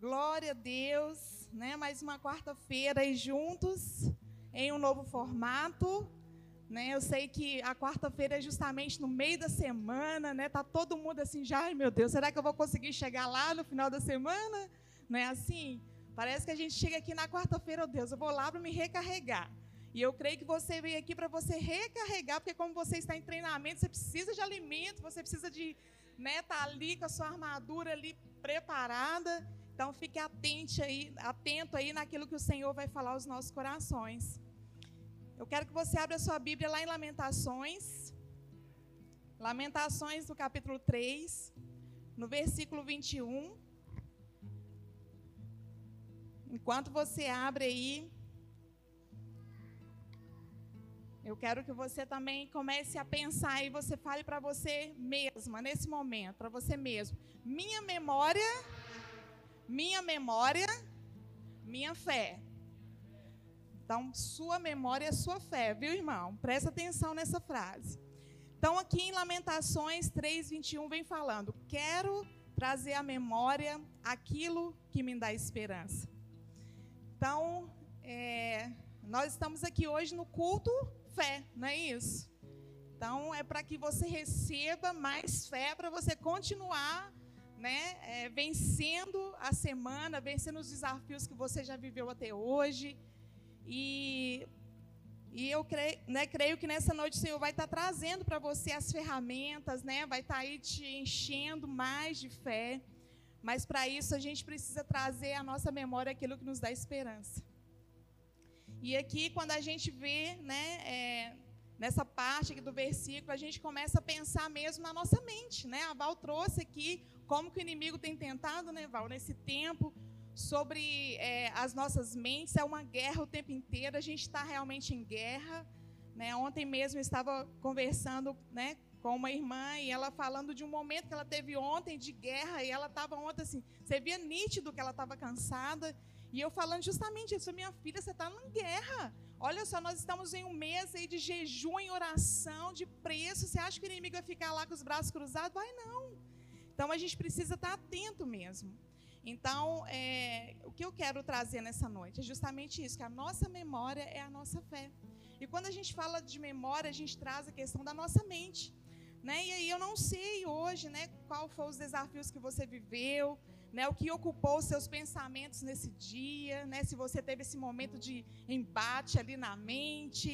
Glória a Deus, né? Mais uma quarta-feira aí juntos em um novo formato, né? Eu sei que a quarta-feira é justamente no meio da semana, né? Tá todo mundo assim já, ai meu Deus, será que eu vou conseguir chegar lá no final da semana? Não é assim? Parece que a gente chega aqui na quarta-feira, oh Deus, eu vou lá para me recarregar. E eu creio que você veio aqui para você recarregar, porque como você está em treinamento, você precisa de alimento, você precisa de né, tá ali com a sua armadura ali preparada. Então fique atente aí, atento aí naquilo que o Senhor vai falar aos nossos corações. Eu quero que você abra a sua Bíblia lá em Lamentações. Lamentações do capítulo 3, no versículo 21. Enquanto você abre aí, eu quero que você também comece a pensar e você fale para você mesma, nesse momento, para você mesmo. Minha memória minha memória, minha fé. Então, sua memória é sua fé, viu, irmão? Presta atenção nessa frase. Então, aqui em Lamentações 3, 21, vem falando: Quero trazer à memória aquilo que me dá esperança. Então, é, nós estamos aqui hoje no culto fé, não é isso? Então, é para que você receba mais fé, para você continuar né, é, vencendo a semana, vencendo os desafios que você já viveu até hoje. E, e eu creio, né, creio que nessa noite o Senhor vai estar trazendo para você as ferramentas, né, vai estar aí te enchendo mais de fé. Mas para isso a gente precisa trazer à nossa memória aquilo que nos dá esperança. E aqui, quando a gente vê, né, é, nessa parte aqui do versículo, a gente começa a pensar mesmo na nossa mente, né? A Val trouxe aqui como que o inimigo tem tentado, né, Val, nesse tempo, sobre é, as nossas mentes. É uma guerra o tempo inteiro, a gente está realmente em guerra. Né? Ontem mesmo eu estava conversando né, com uma irmã e ela falando de um momento que ela teve ontem de guerra e ela estava ontem assim, você via nítido que ela estava cansada. E eu falando justamente isso, minha filha, você está em guerra. Olha só, nós estamos em um mês aí de jejum, em oração, de preço. Você acha que o inimigo vai ficar lá com os braços cruzados? Vai não. Então a gente precisa estar atento mesmo. Então, é, o que eu quero trazer nessa noite é justamente isso, que a nossa memória é a nossa fé. E quando a gente fala de memória, a gente traz a questão da nossa mente. Né? E aí eu não sei hoje né, qual foram os desafios que você viveu, né, o que ocupou os seus pensamentos nesse dia, né, se você teve esse momento de embate ali na mente,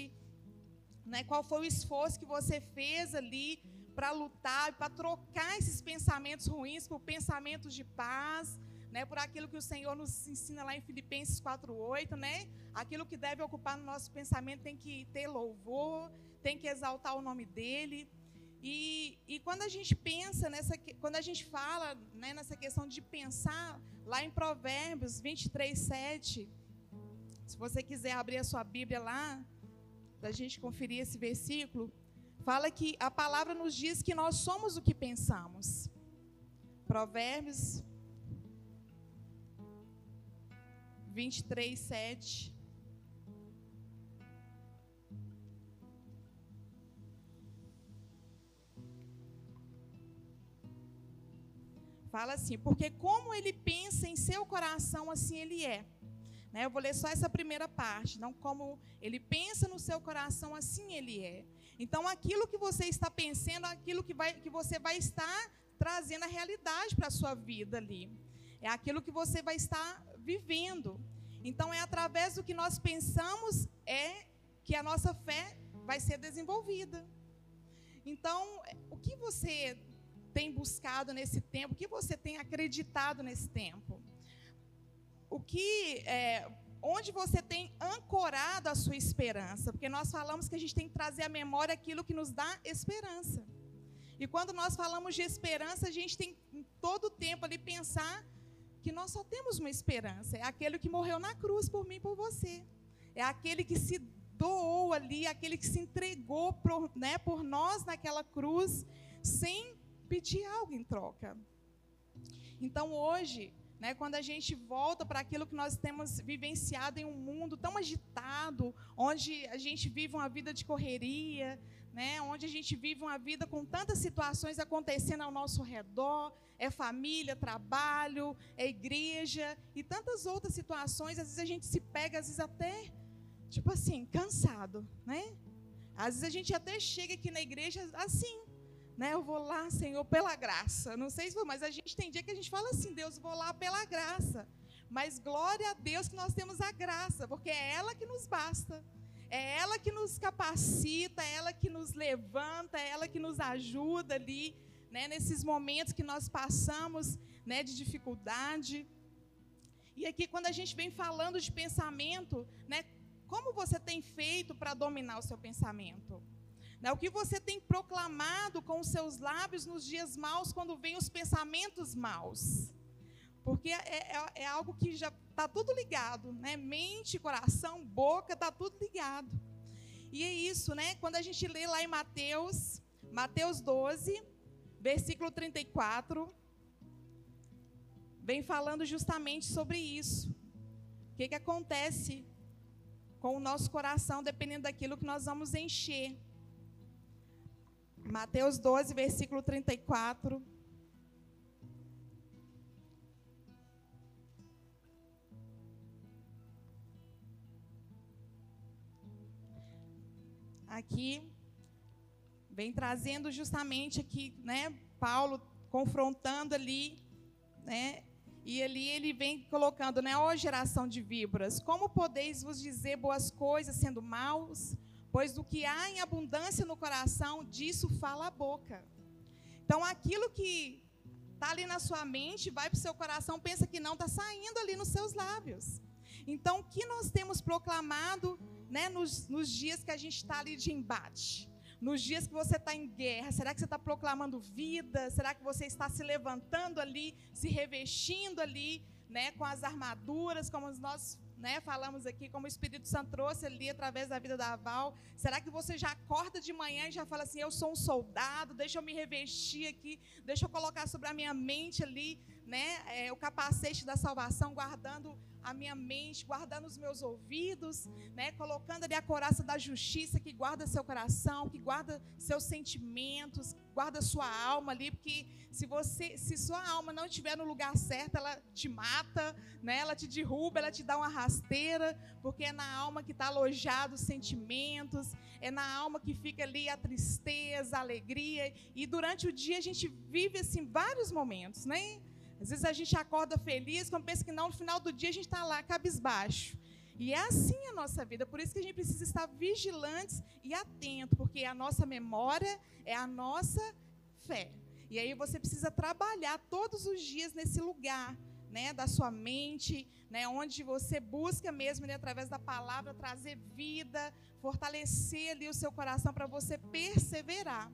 né, qual foi o esforço que você fez ali para lutar, para trocar esses pensamentos ruins por pensamentos de paz, né, por aquilo que o Senhor nos ensina lá em Filipenses 4:8, né? Aquilo que deve ocupar no nosso pensamento tem que ter louvor, tem que exaltar o nome dele. E, e quando a gente pensa nessa, quando a gente fala né, nessa questão de pensar, lá em Provérbios 23, 7, se você quiser abrir a sua Bíblia lá, para a gente conferir esse versículo, fala que a palavra nos diz que nós somos o que pensamos. Provérbios 23, 7. Fala assim, porque como ele pensa em seu coração, assim ele é. Né? Eu vou ler só essa primeira parte. Não como ele pensa no seu coração, assim ele é. Então, aquilo que você está pensando, aquilo que, vai, que você vai estar trazendo a realidade para a sua vida ali. É aquilo que você vai estar vivendo. Então, é através do que nós pensamos é que a nossa fé vai ser desenvolvida. Então, o que você tem buscado nesse tempo? O que você tem acreditado nesse tempo? O que é, onde você tem ancorado a sua esperança, porque nós falamos que a gente tem que trazer à memória aquilo que nos dá esperança. E quando nós falamos de esperança, a gente tem em todo o tempo ali pensar que nós só temos uma esperança, é aquele que morreu na cruz por mim e por você. É aquele que se doou ali, aquele que se entregou por, né, por nós naquela cruz, sem pedir algo em troca. Então hoje, né, quando a gente volta para aquilo que nós temos vivenciado em um mundo tão agitado, onde a gente vive uma vida de correria, né, onde a gente vive uma vida com tantas situações acontecendo ao nosso redor, é família, trabalho, é igreja e tantas outras situações, às vezes a gente se pega, às vezes até, tipo assim, cansado, né? Às vezes a gente até chega aqui na igreja assim, né? Eu vou lá, Senhor, pela graça. Não sei se foi, mas a gente tem dia que a gente fala assim, Deus, vou lá pela graça. Mas glória a Deus que nós temos a graça, porque é ela que nos basta. É ela que nos capacita, é ela que nos levanta, é ela que nos ajuda ali, né, nesses momentos que nós passamos, né, de dificuldade. E aqui quando a gente vem falando de pensamento, né, como você tem feito para dominar o seu pensamento? Né, o que você tem proclamado com os seus lábios nos dias maus, quando vêm os pensamentos maus? Porque é, é, é algo que já está tudo ligado, né? Mente, coração, boca, está tudo ligado. E é isso, né? Quando a gente lê lá em Mateus, Mateus 12, versículo 34, vem falando justamente sobre isso. O que, que acontece com o nosso coração, dependendo daquilo que nós vamos encher. Mateus 12, versículo 34. aqui vem trazendo justamente aqui, né, Paulo confrontando ali, né, e ali ele vem colocando, né, ó geração de víboras, como podeis vos dizer boas coisas sendo maus? Pois do que há em abundância no coração, disso fala a boca. Então aquilo que está ali na sua mente, vai para o seu coração, pensa que não, está saindo ali nos seus lábios. Então, o que nós temos proclamado né, nos, nos dias que a gente está ali de embate? Nos dias que você está em guerra, será que você está proclamando vida? Será que você está se levantando ali, se revestindo ali, né, com as armaduras, como nós né, falamos aqui, como o Espírito Santo trouxe ali através da vida da Val. Será que você já acorda de manhã e já fala assim: eu sou um soldado, deixa eu me revestir aqui, deixa eu colocar sobre a minha mente ali, né, é, o capacete da salvação, guardando a minha mente, guardando os meus ouvidos, né, colocando ali a coraça da justiça que guarda seu coração, que guarda seus sentimentos, guarda sua alma ali, porque se você, se sua alma não estiver no lugar certo, ela te mata, né, ela te derruba, ela te dá uma rasteira, porque é na alma que está alojado os sentimentos, é na alma que fica ali a tristeza, a alegria, e durante o dia a gente vive assim vários momentos, né? Às vezes a gente acorda feliz, quando pensa que não, no final do dia a gente está lá cabisbaixo. E é assim a nossa vida, por isso que a gente precisa estar vigilantes e atento, porque a nossa memória é a nossa fé. E aí você precisa trabalhar todos os dias nesse lugar, né, da sua mente, né, onde você busca mesmo né, através da palavra trazer vida, fortalecer ali o seu coração para você perseverar.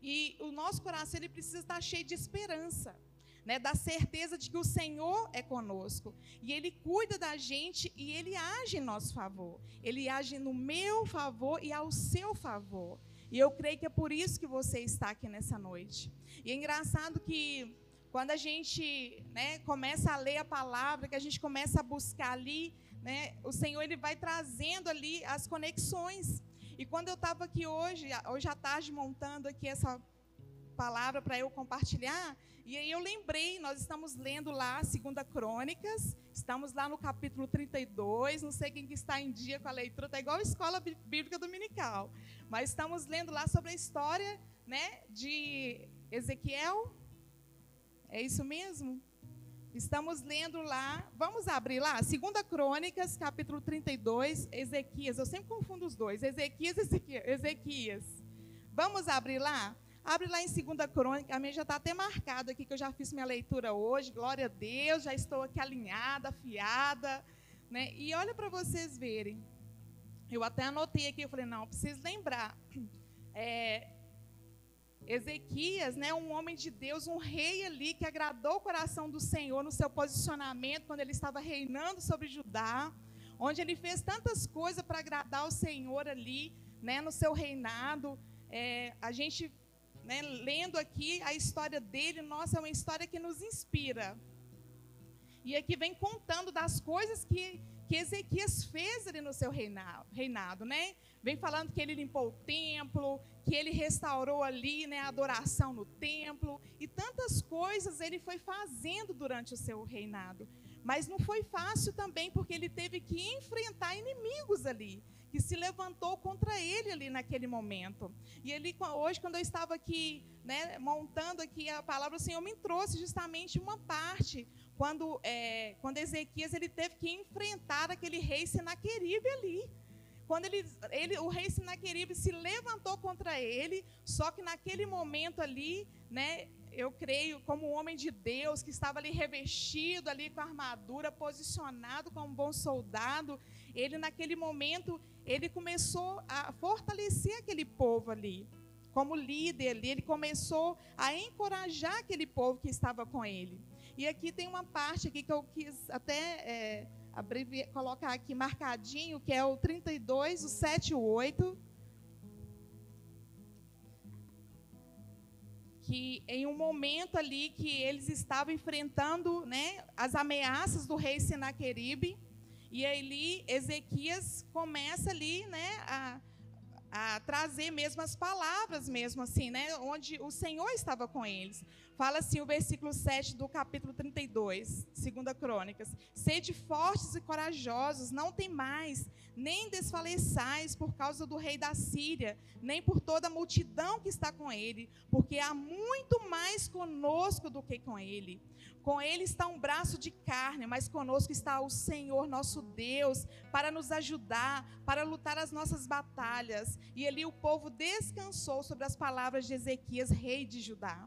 E o nosso coração ele precisa estar cheio de esperança né, da certeza de que o Senhor é conosco. E Ele cuida da gente e Ele age em nosso favor. Ele age no meu favor e ao seu favor. E eu creio que é por isso que você está aqui nessa noite. E é engraçado que quando a gente né, começa a ler a palavra, que a gente começa a buscar ali, né, o Senhor ele vai trazendo ali as conexões. E quando eu estava aqui hoje, hoje à tarde, montando aqui essa palavra para eu compartilhar, e aí eu lembrei, nós estamos lendo lá Segunda Crônicas, estamos lá no capítulo 32, não sei quem que está em dia com a leitura, está igual a escola bíblica dominical. Mas estamos lendo lá sobre a história né, de Ezequiel. É isso mesmo? Estamos lendo lá, vamos abrir lá, Segunda Crônicas, capítulo 32, Ezequias. Eu sempre confundo os dois, Ezequias e Ezequias. Vamos abrir lá? Abre lá em 2 Crônica, a minha já está até marcado aqui, que eu já fiz minha leitura hoje, glória a Deus, já estou aqui alinhada, afiada. Né? E olha para vocês verem. Eu até anotei aqui, eu falei, não, preciso lembrar. É, Ezequias, né, um homem de Deus, um rei ali que agradou o coração do Senhor no seu posicionamento quando ele estava reinando sobre Judá, onde ele fez tantas coisas para agradar o Senhor ali, né, no seu reinado. É, a gente né, lendo aqui a história dele, nossa, é uma história que nos inspira. E aqui vem contando das coisas que, que Ezequias fez ali no seu reinado, né? Vem falando que ele limpou o templo, que ele restaurou ali, né, a adoração no templo e tantas coisas ele foi fazendo durante o seu reinado. Mas não foi fácil também porque ele teve que enfrentar inimigos ali que se levantou contra ele ali naquele momento. E ele hoje quando eu estava aqui, né, montando aqui a palavra, o Senhor me trouxe justamente uma parte quando, é, quando Ezequias ele teve que enfrentar aquele rei Senaqueribe ali. Quando ele, ele, o rei Senaqueribe se levantou contra ele, só que naquele momento ali, né, eu creio, como um homem de Deus que estava ali revestido ali com a armadura, posicionado como um bom soldado, ele naquele momento, ele começou a fortalecer aquele povo ali. Como líder ali, ele começou a encorajar aquele povo que estava com ele. E aqui tem uma parte aqui que eu quis até é, colocar aqui marcadinho, que é o 32, o 7 e o 8. Que em um momento ali que eles estavam enfrentando né, as ameaças do rei Senaqueribe, e ali Ezequias começa ali né, a, a trazer mesmo as palavras mesmo assim, né, onde o Senhor estava com eles. Fala assim o versículo 7 do capítulo 32, segunda Crônicas. Sede fortes e corajosos, não tem mais, nem desfaleçais por causa do rei da Síria, nem por toda a multidão que está com ele, porque há muito mais conosco do que com ele. Com ele está um braço de carne, mas conosco está o Senhor nosso Deus, para nos ajudar, para lutar as nossas batalhas. E ali o povo descansou sobre as palavras de Ezequias, rei de Judá.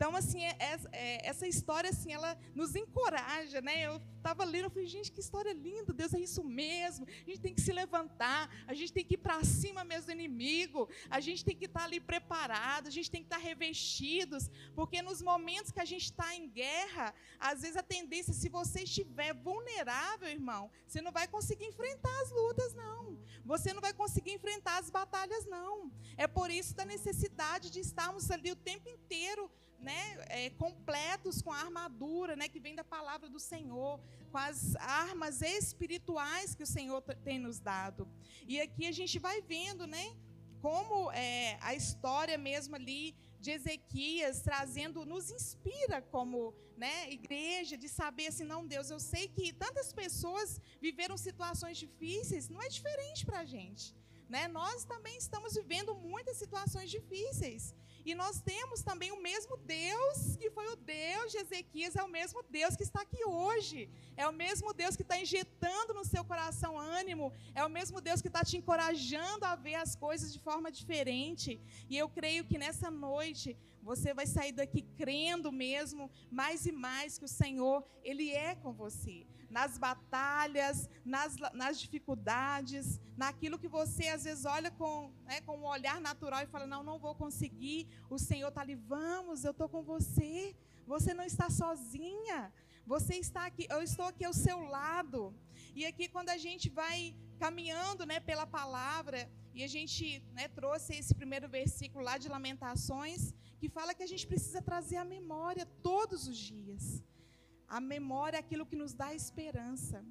Então, assim, é, é, é, essa história, assim, ela nos encoraja, né? Eu estava lendo, eu falei, gente, que história linda, Deus, é isso mesmo. A gente tem que se levantar, a gente tem que ir para cima mesmo do inimigo, a gente tem que estar tá ali preparado, a gente tem que estar tá revestidos, porque nos momentos que a gente está em guerra, às vezes a tendência, se você estiver vulnerável, irmão, você não vai conseguir enfrentar as lutas, não. Você não vai conseguir enfrentar as batalhas, não. É por isso da necessidade de estarmos ali o tempo inteiro né, é, completos com a armadura né, que vem da palavra do Senhor, com as armas espirituais que o Senhor tem nos dado. E aqui a gente vai vendo né, como é, a história mesmo ali de Ezequias trazendo, nos inspira como né, igreja, de saber assim, não, Deus, eu sei que tantas pessoas viveram situações difíceis, não é diferente para a gente. Né? Nós também estamos vivendo muitas situações difíceis. E nós temos também o mesmo Deus que foi o Deus de Ezequias, é o mesmo Deus que está aqui hoje. É o mesmo Deus que está injetando no seu coração ânimo. É o mesmo Deus que está te encorajando a ver as coisas de forma diferente. E eu creio que nessa noite você vai sair daqui crendo mesmo mais e mais que o Senhor, Ele é com você nas batalhas, nas, nas dificuldades, naquilo que você às vezes olha com, né, com um olhar natural e fala: Não, não vou conseguir. O Senhor está ali, vamos, eu estou com você. Você não está sozinha. Você está aqui, eu estou aqui ao seu lado. E aqui, quando a gente vai caminhando né, pela palavra, e a gente né, trouxe esse primeiro versículo lá de Lamentações, que fala que a gente precisa trazer a memória todos os dias. A memória é aquilo que nos dá esperança.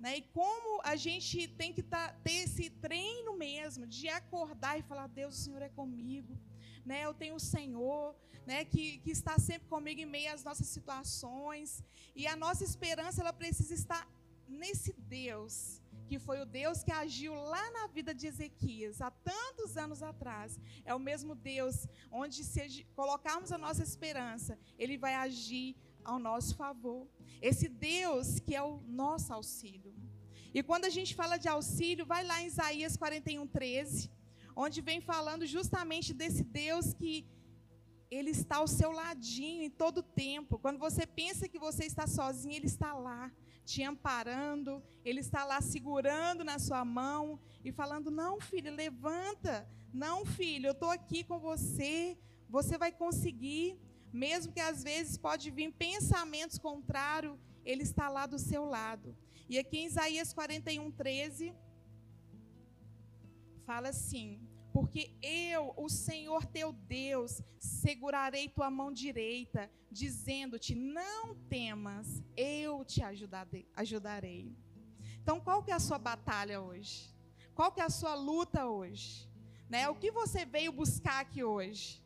Né? E como a gente tem que tá, ter esse treino mesmo de acordar e falar: Deus, o Senhor é comigo. Né? Eu tenho o Senhor né? que, que está sempre comigo em meio às nossas situações. E a nossa esperança ela precisa estar nesse Deus que foi o Deus que agiu lá na vida de Ezequias, há tantos anos atrás. É o mesmo Deus onde, se colocarmos a nossa esperança, Ele vai agir ao nosso favor. Esse Deus que é o nosso auxílio. E quando a gente fala de auxílio, vai lá em Isaías 41, 13, onde vem falando justamente desse Deus que ele está ao seu ladinho em todo tempo. Quando você pensa que você está sozinho, ele está lá, te amparando, ele está lá segurando na sua mão e falando: Não, filho, levanta. Não, filho, eu estou aqui com você. Você vai conseguir mesmo que às vezes pode vir pensamentos contrários, ele está lá do seu lado. E aqui em Isaías 41, 13, fala assim: Porque eu, o Senhor teu Deus, segurarei tua mão direita, dizendo-te: Não temas, eu te ajudarei. Então, qual que é a sua batalha hoje? Qual que é a sua luta hoje? Né? O que você veio buscar aqui hoje?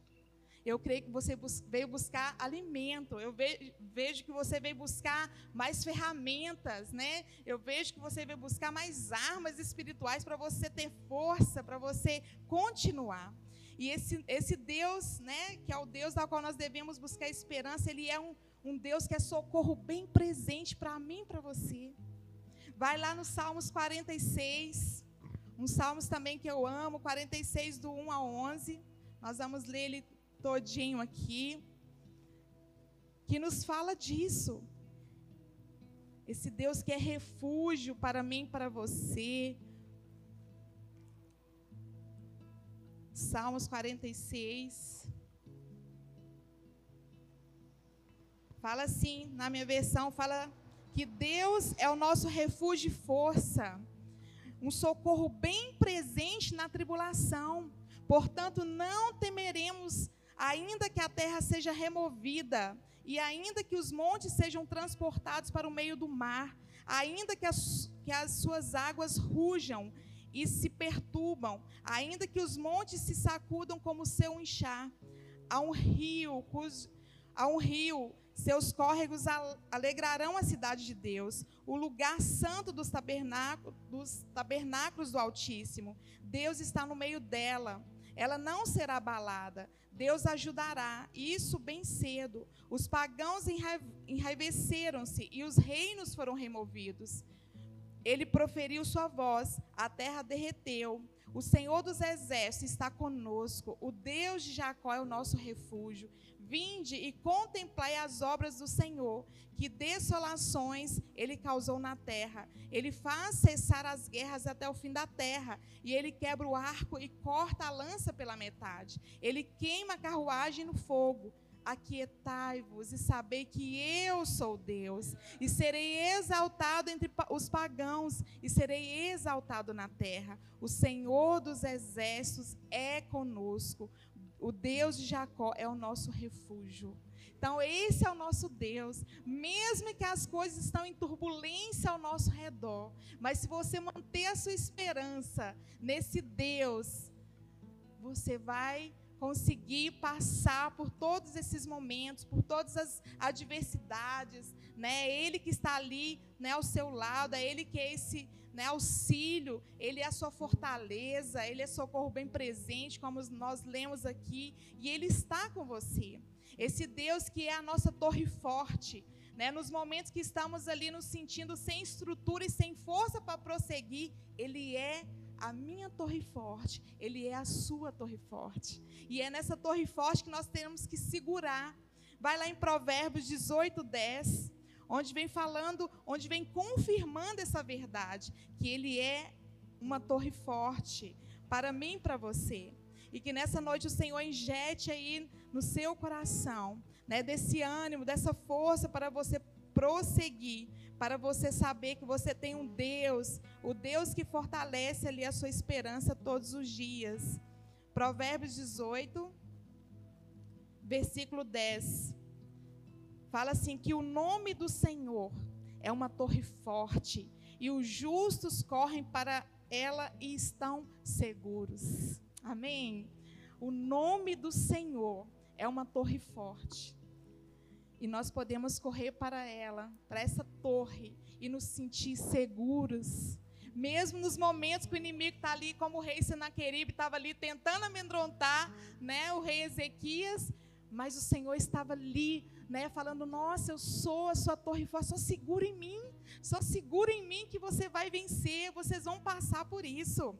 Eu creio que você veio buscar alimento. Eu vejo que você veio buscar mais ferramentas, né? Eu vejo que você veio buscar mais armas espirituais para você ter força, para você continuar. E esse, esse Deus, né, que é o Deus ao qual nós devemos buscar esperança, ele é um, um Deus que é socorro bem presente para mim e para você. Vai lá no Salmos 46, um Salmos também que eu amo, 46 do 1 a 11. Nós vamos ler ele todinho aqui, que nos fala disso. Esse Deus que é refúgio para mim, para você. Salmos 46. Fala assim, na minha versão, fala que Deus é o nosso refúgio e força, um socorro bem presente na tribulação. Portanto, não temeremos ainda que a terra seja removida, e ainda que os montes sejam transportados para o meio do mar, ainda que as, que as suas águas rujam e se perturbam, ainda que os montes se sacudam como seu inchar, há um rio, há um rio, seus córregos alegrarão a cidade de Deus, o lugar santo dos dos tabernáculos do Altíssimo. Deus está no meio dela, ela não será abalada. Deus ajudará, isso bem cedo. Os pagãos enraiveceram-se e os reinos foram removidos. Ele proferiu sua voz, a terra derreteu. O Senhor dos exércitos está conosco. O Deus de Jacó é o nosso refúgio. Vinde e contemplai as obras do Senhor, que desolações ele causou na terra. Ele faz cessar as guerras até o fim da terra, e ele quebra o arco e corta a lança pela metade. Ele queima a carruagem no fogo. Aquietai-vos e sabei que eu sou Deus, e serei exaltado entre os pagãos, e serei exaltado na terra. O Senhor dos exércitos é conosco. O Deus de Jacó é o nosso refúgio. Então, esse é o nosso Deus. Mesmo que as coisas estão em turbulência ao nosso redor, mas se você manter a sua esperança nesse Deus, você vai conseguir passar por todos esses momentos, por todas as adversidades, né? Ele que está ali, né, ao seu lado, é ele que é esse né, auxílio, Ele é a sua fortaleza, Ele é socorro bem presente, como nós lemos aqui, e Ele está com você. Esse Deus que é a nossa torre forte, né, nos momentos que estamos ali nos sentindo sem estrutura e sem força para prosseguir, Ele é a minha torre forte, Ele é a sua torre forte. E é nessa torre forte que nós temos que segurar. Vai lá em Provérbios 18, 10 onde vem falando, onde vem confirmando essa verdade, que Ele é uma torre forte para mim e para você. E que nessa noite o Senhor injete aí no seu coração, né, desse ânimo, dessa força para você prosseguir, para você saber que você tem um Deus, o Deus que fortalece ali a sua esperança todos os dias. Provérbios 18, versículo 10 fala assim: que o nome do Senhor é uma torre forte e os justos correm para ela e estão seguros. Amém? O nome do Senhor é uma torre forte. E nós podemos correr para ela, para essa torre, e nos sentir seguros. Mesmo nos momentos que o inimigo está ali, como o rei Senaqueribe estava ali tentando amedrontar né, o rei Ezequias, mas o Senhor estava ali né, falando: Nossa, eu sou a sua torre forte, só segura em mim, só segura em mim que você vai vencer, vocês vão passar por isso.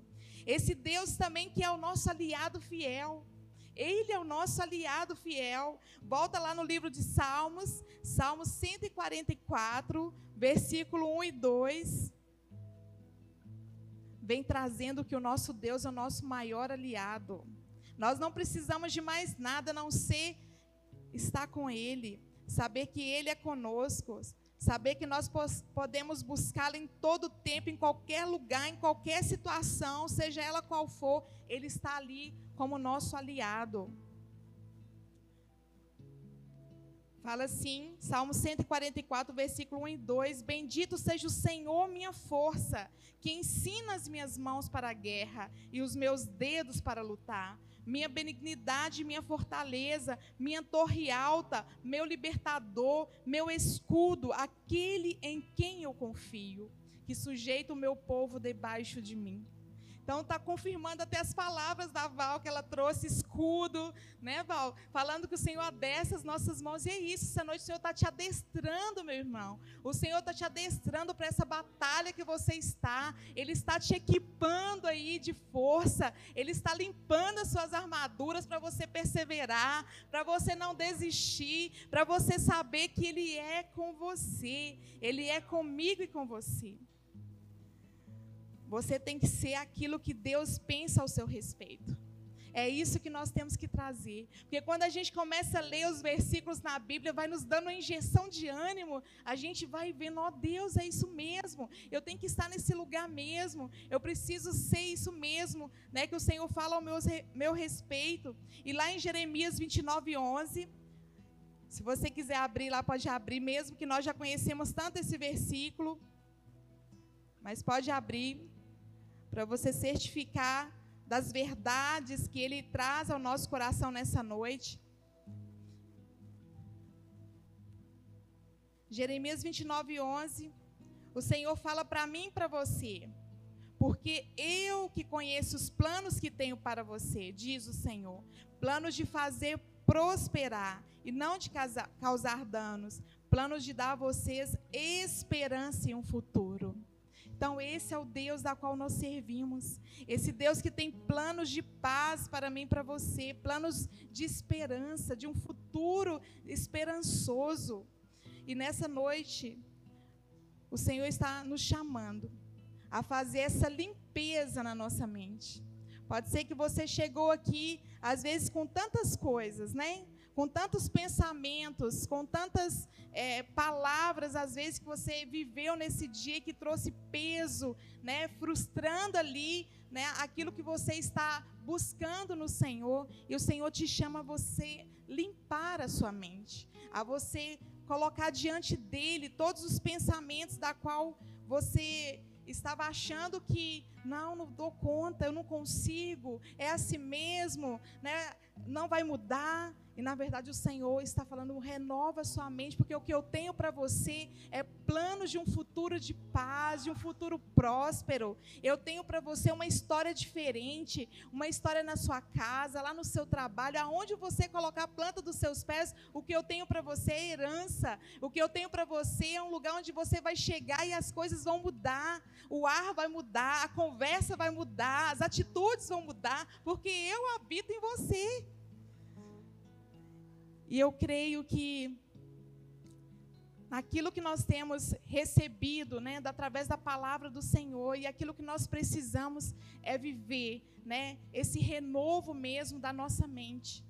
Esse Deus também que é o nosso aliado fiel. Ele é o nosso aliado fiel. Volta lá no livro de Salmos, Salmos 144, versículo 1 e 2. Vem trazendo que o nosso Deus é o nosso maior aliado. Nós não precisamos de mais nada a não ser estar com Ele, saber que Ele é conosco, saber que nós podemos buscá-lo em todo tempo, em qualquer lugar, em qualquer situação, seja ela qual for, Ele está ali como nosso aliado. Fala assim, Salmo 144, versículo 1 e 2: Bendito seja o Senhor, minha força, que ensina as minhas mãos para a guerra e os meus dedos para lutar. Minha benignidade, minha fortaleza, minha torre alta, meu libertador, meu escudo, aquele em quem eu confio, que sujeita o meu povo debaixo de mim. Então está confirmando até as palavras da Val que ela trouxe, escudo, né, Val? Falando que o Senhor adestra as nossas mãos. E é isso, essa noite o Senhor está te adestrando, meu irmão. O Senhor está te adestrando para essa batalha que você está. Ele está te equipando aí de força. Ele está limpando as suas armaduras para você perseverar, para você não desistir, para você saber que Ele é com você. Ele é comigo e com você. Você tem que ser aquilo que Deus pensa ao seu respeito. É isso que nós temos que trazer. Porque quando a gente começa a ler os versículos na Bíblia, vai nos dando uma injeção de ânimo, a gente vai vendo, ó oh, Deus, é isso mesmo. Eu tenho que estar nesse lugar mesmo. Eu preciso ser isso mesmo, né? Que o Senhor fala ao meu, meu respeito. E lá em Jeremias 29, 11. Se você quiser abrir lá, pode abrir, mesmo que nós já conhecemos tanto esse versículo. Mas pode abrir para você certificar das verdades que ele traz ao nosso coração nessa noite. Jeremias 29, 11. O Senhor fala para mim e para você. Porque eu que conheço os planos que tenho para você, diz o Senhor. Planos de fazer prosperar e não de causar danos. Planos de dar a vocês esperança e um futuro. Então, esse é o Deus da qual nós servimos. Esse Deus que tem planos de paz para mim e para você, planos de esperança, de um futuro esperançoso. E nessa noite, o Senhor está nos chamando a fazer essa limpeza na nossa mente. Pode ser que você chegou aqui, às vezes, com tantas coisas, né? Com tantos pensamentos, com tantas é, palavras, às vezes, que você viveu nesse dia que trouxe peso, né, frustrando ali né, aquilo que você está buscando no Senhor, e o Senhor te chama a você limpar a sua mente, a você colocar diante dele todos os pensamentos da qual você estava achando que não, não dou conta, eu não consigo, é assim mesmo, né? Não vai mudar. E na verdade o Senhor está falando, renova sua mente, porque o que eu tenho para você é planos de um futuro de paz, de um futuro próspero. Eu tenho para você uma história diferente, uma história na sua casa, lá no seu trabalho, aonde você colocar a planta dos seus pés, o que eu tenho para você é herança. O que eu tenho para você é um lugar onde você vai chegar e as coisas vão mudar. O ar vai mudar, a conversa vai mudar, as atitudes vão mudar, porque eu habito em você. E eu creio que aquilo que nós temos recebido, né, através da palavra do Senhor, e aquilo que nós precisamos é viver, né, esse renovo mesmo da nossa mente,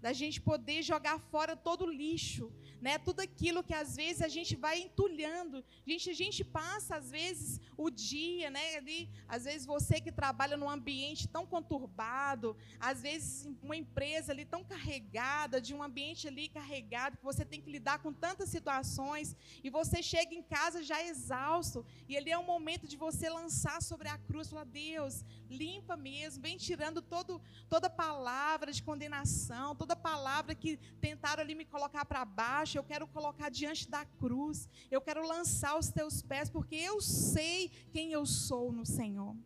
da gente poder jogar fora todo o lixo, né? Tudo aquilo que às vezes a gente vai entulhando. Gente, a gente passa às vezes o dia, né? Ali, às vezes você que trabalha num ambiente tão conturbado, às vezes uma empresa ali tão carregada, de um ambiente ali carregado, que você tem que lidar com tantas situações, e você chega em casa já exausto, e ali é o momento de você lançar sobre a cruz, falar: Deus, limpa mesmo, vem tirando todo, toda palavra de condenação, toda palavra que tentaram ali me colocar para baixo eu quero colocar diante da cruz, eu quero lançar os teus pés, porque eu sei quem eu sou no Senhor.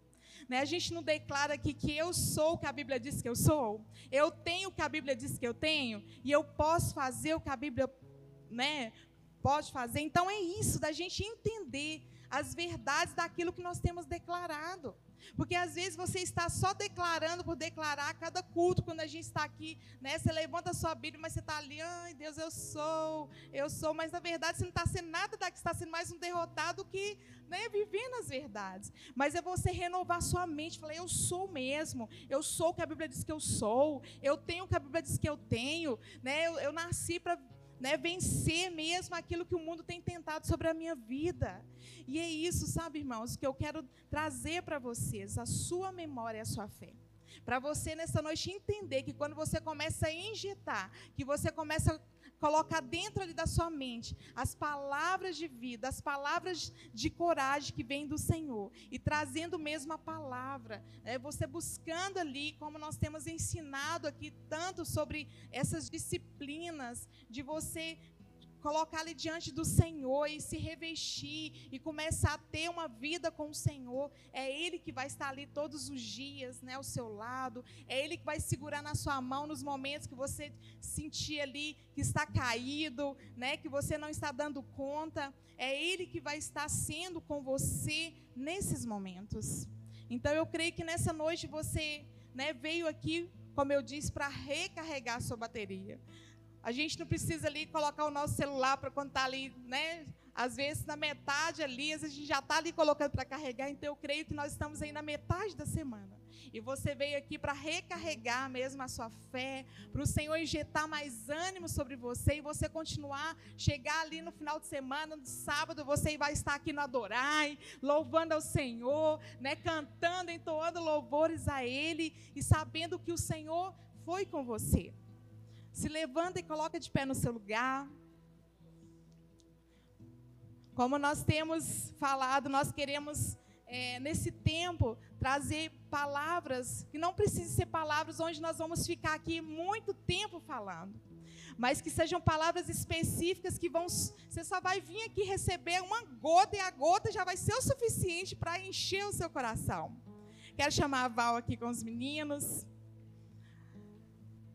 Né? A gente não declara aqui que eu sou o que a Bíblia diz que eu sou, eu tenho o que a Bíblia diz que eu tenho, e eu posso fazer o que a Bíblia né, pode fazer. Então é isso, da gente entender as verdades daquilo que nós temos declarado. Porque às vezes você está só declarando por declarar cada culto, quando a gente está aqui, né? Você levanta a sua Bíblia, mas você está ali, ai Deus, eu sou, eu sou, mas na verdade você não está sendo nada daqui, está sendo mais um derrotado que né, vivendo as verdades. Mas é você renovar sua mente, falar, eu sou mesmo, eu sou o que a Bíblia diz que eu sou, eu tenho o que a Bíblia diz que eu tenho, né? Eu, eu nasci para né, vencer mesmo aquilo que o mundo tem tentado sobre a minha vida. E é isso, sabe, irmãos, que eu quero trazer para vocês, a sua memória a sua fé. Para você nessa noite entender que quando você começa a injetar, que você começa a colocar dentro ali da sua mente as palavras de vida, as palavras de coragem que vêm do Senhor. E trazendo mesmo a palavra, é você buscando ali, como nós temos ensinado aqui tanto sobre essas disciplinas de você colocar ali diante do Senhor e se revestir e começar a ter uma vida com o Senhor. É Ele que vai estar ali todos os dias, né, ao seu lado. É Ele que vai segurar na sua mão nos momentos que você sentir ali que está caído, né, que você não está dando conta. É Ele que vai estar sendo com você nesses momentos. Então eu creio que nessa noite você, né, veio aqui, como eu disse, para recarregar a sua bateria. A gente não precisa ali colocar o nosso celular para quando está ali, né? Às vezes na metade ali, às vezes a gente já está ali colocando para carregar. Então eu creio que nós estamos aí na metade da semana. E você veio aqui para recarregar mesmo a sua fé, para o Senhor injetar mais ânimo sobre você e você continuar, chegar ali no final de semana, no sábado, você vai estar aqui no Adorai, louvando ao Senhor, né, cantando, entoando louvores a Ele e sabendo que o Senhor foi com você. Se levanta e coloca de pé no seu lugar. Como nós temos falado, nós queremos, é, nesse tempo, trazer palavras que não precisem ser palavras onde nós vamos ficar aqui muito tempo falando, mas que sejam palavras específicas que vão. Você só vai vir aqui receber uma gota e a gota já vai ser o suficiente para encher o seu coração. Quero chamar a Val aqui com os meninos.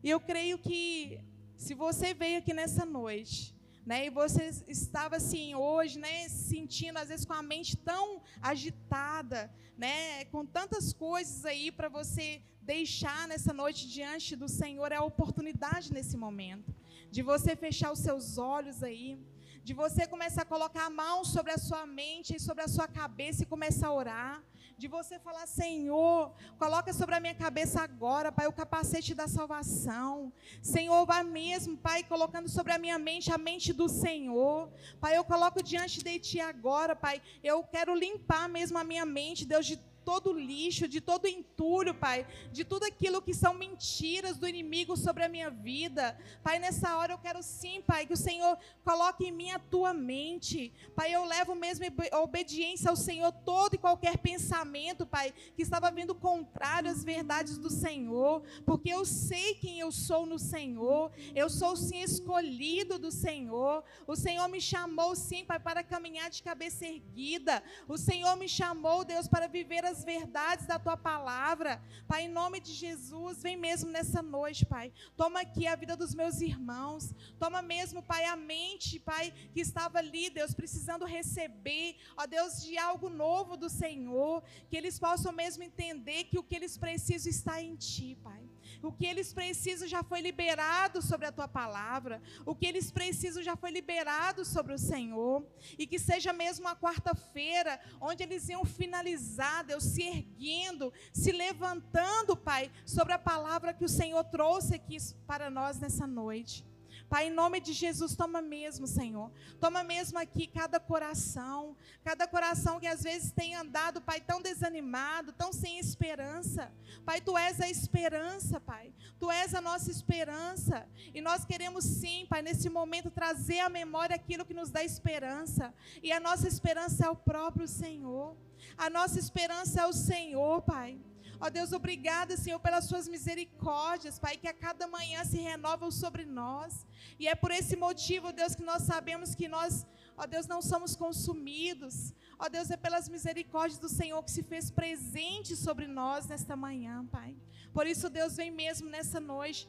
E eu creio que se você veio aqui nessa noite, né, e você estava assim hoje, né, sentindo às vezes com a mente tão agitada, né, com tantas coisas aí para você deixar nessa noite diante do Senhor, é a oportunidade nesse momento de você fechar os seus olhos aí, de você começar a colocar a mão sobre a sua mente e sobre a sua cabeça e começar a orar de você falar, Senhor, coloca sobre a minha cabeça agora, Pai, o capacete da salvação. Senhor, vá mesmo, Pai, colocando sobre a minha mente a mente do Senhor. Pai, eu coloco diante de Ti agora, Pai. Eu quero limpar mesmo a minha mente, Deus, de todo lixo, de todo entulho, Pai, de tudo aquilo que são mentiras do inimigo sobre a minha vida. Pai, nessa hora eu quero sim, Pai, que o Senhor coloque em mim a tua mente. Pai, eu levo mesmo obediência ao Senhor todo e qualquer pensamento, Pai, que estava vindo contrário às verdades do Senhor, porque eu sei quem eu sou no Senhor. Eu sou sim escolhido do Senhor. O Senhor me chamou sim, Pai, para caminhar de cabeça erguida. O Senhor me chamou, Deus, para viver as verdades da tua palavra. Pai, em nome de Jesus, vem mesmo nessa noite, Pai. Toma aqui a vida dos meus irmãos. Toma mesmo, Pai, a mente, Pai, que estava ali, Deus, precisando receber, ó Deus, de algo novo do Senhor. Que eles possam mesmo entender que o que eles precisam está em Ti, Pai. O que eles precisam já foi liberado sobre a tua palavra. O que eles precisam já foi liberado sobre o Senhor. E que seja mesmo uma quarta-feira, onde eles iam finalizar, Deus, se erguendo, se levantando, Pai, sobre a palavra que o Senhor trouxe aqui para nós nessa noite. Pai, em nome de Jesus, toma mesmo, Senhor. Toma mesmo aqui cada coração, cada coração que às vezes tem andado, Pai, tão desanimado, tão sem esperança. Pai, tu és a esperança, Pai. Tu és a nossa esperança. E nós queremos sim, Pai, nesse momento trazer à memória aquilo que nos dá esperança. E a nossa esperança é o próprio Senhor. A nossa esperança é o Senhor, Pai. Ó Deus, obrigada, Senhor, pelas suas misericórdias, Pai, que a cada manhã se renovam sobre nós. E é por esse motivo, Deus, que nós sabemos que nós, ó Deus, não somos consumidos. Ó Deus, é pelas misericórdias do Senhor que se fez presente sobre nós nesta manhã, Pai. Por isso, Deus, vem mesmo nessa noite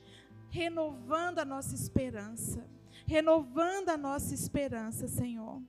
renovando a nossa esperança. Renovando a nossa esperança, Senhor.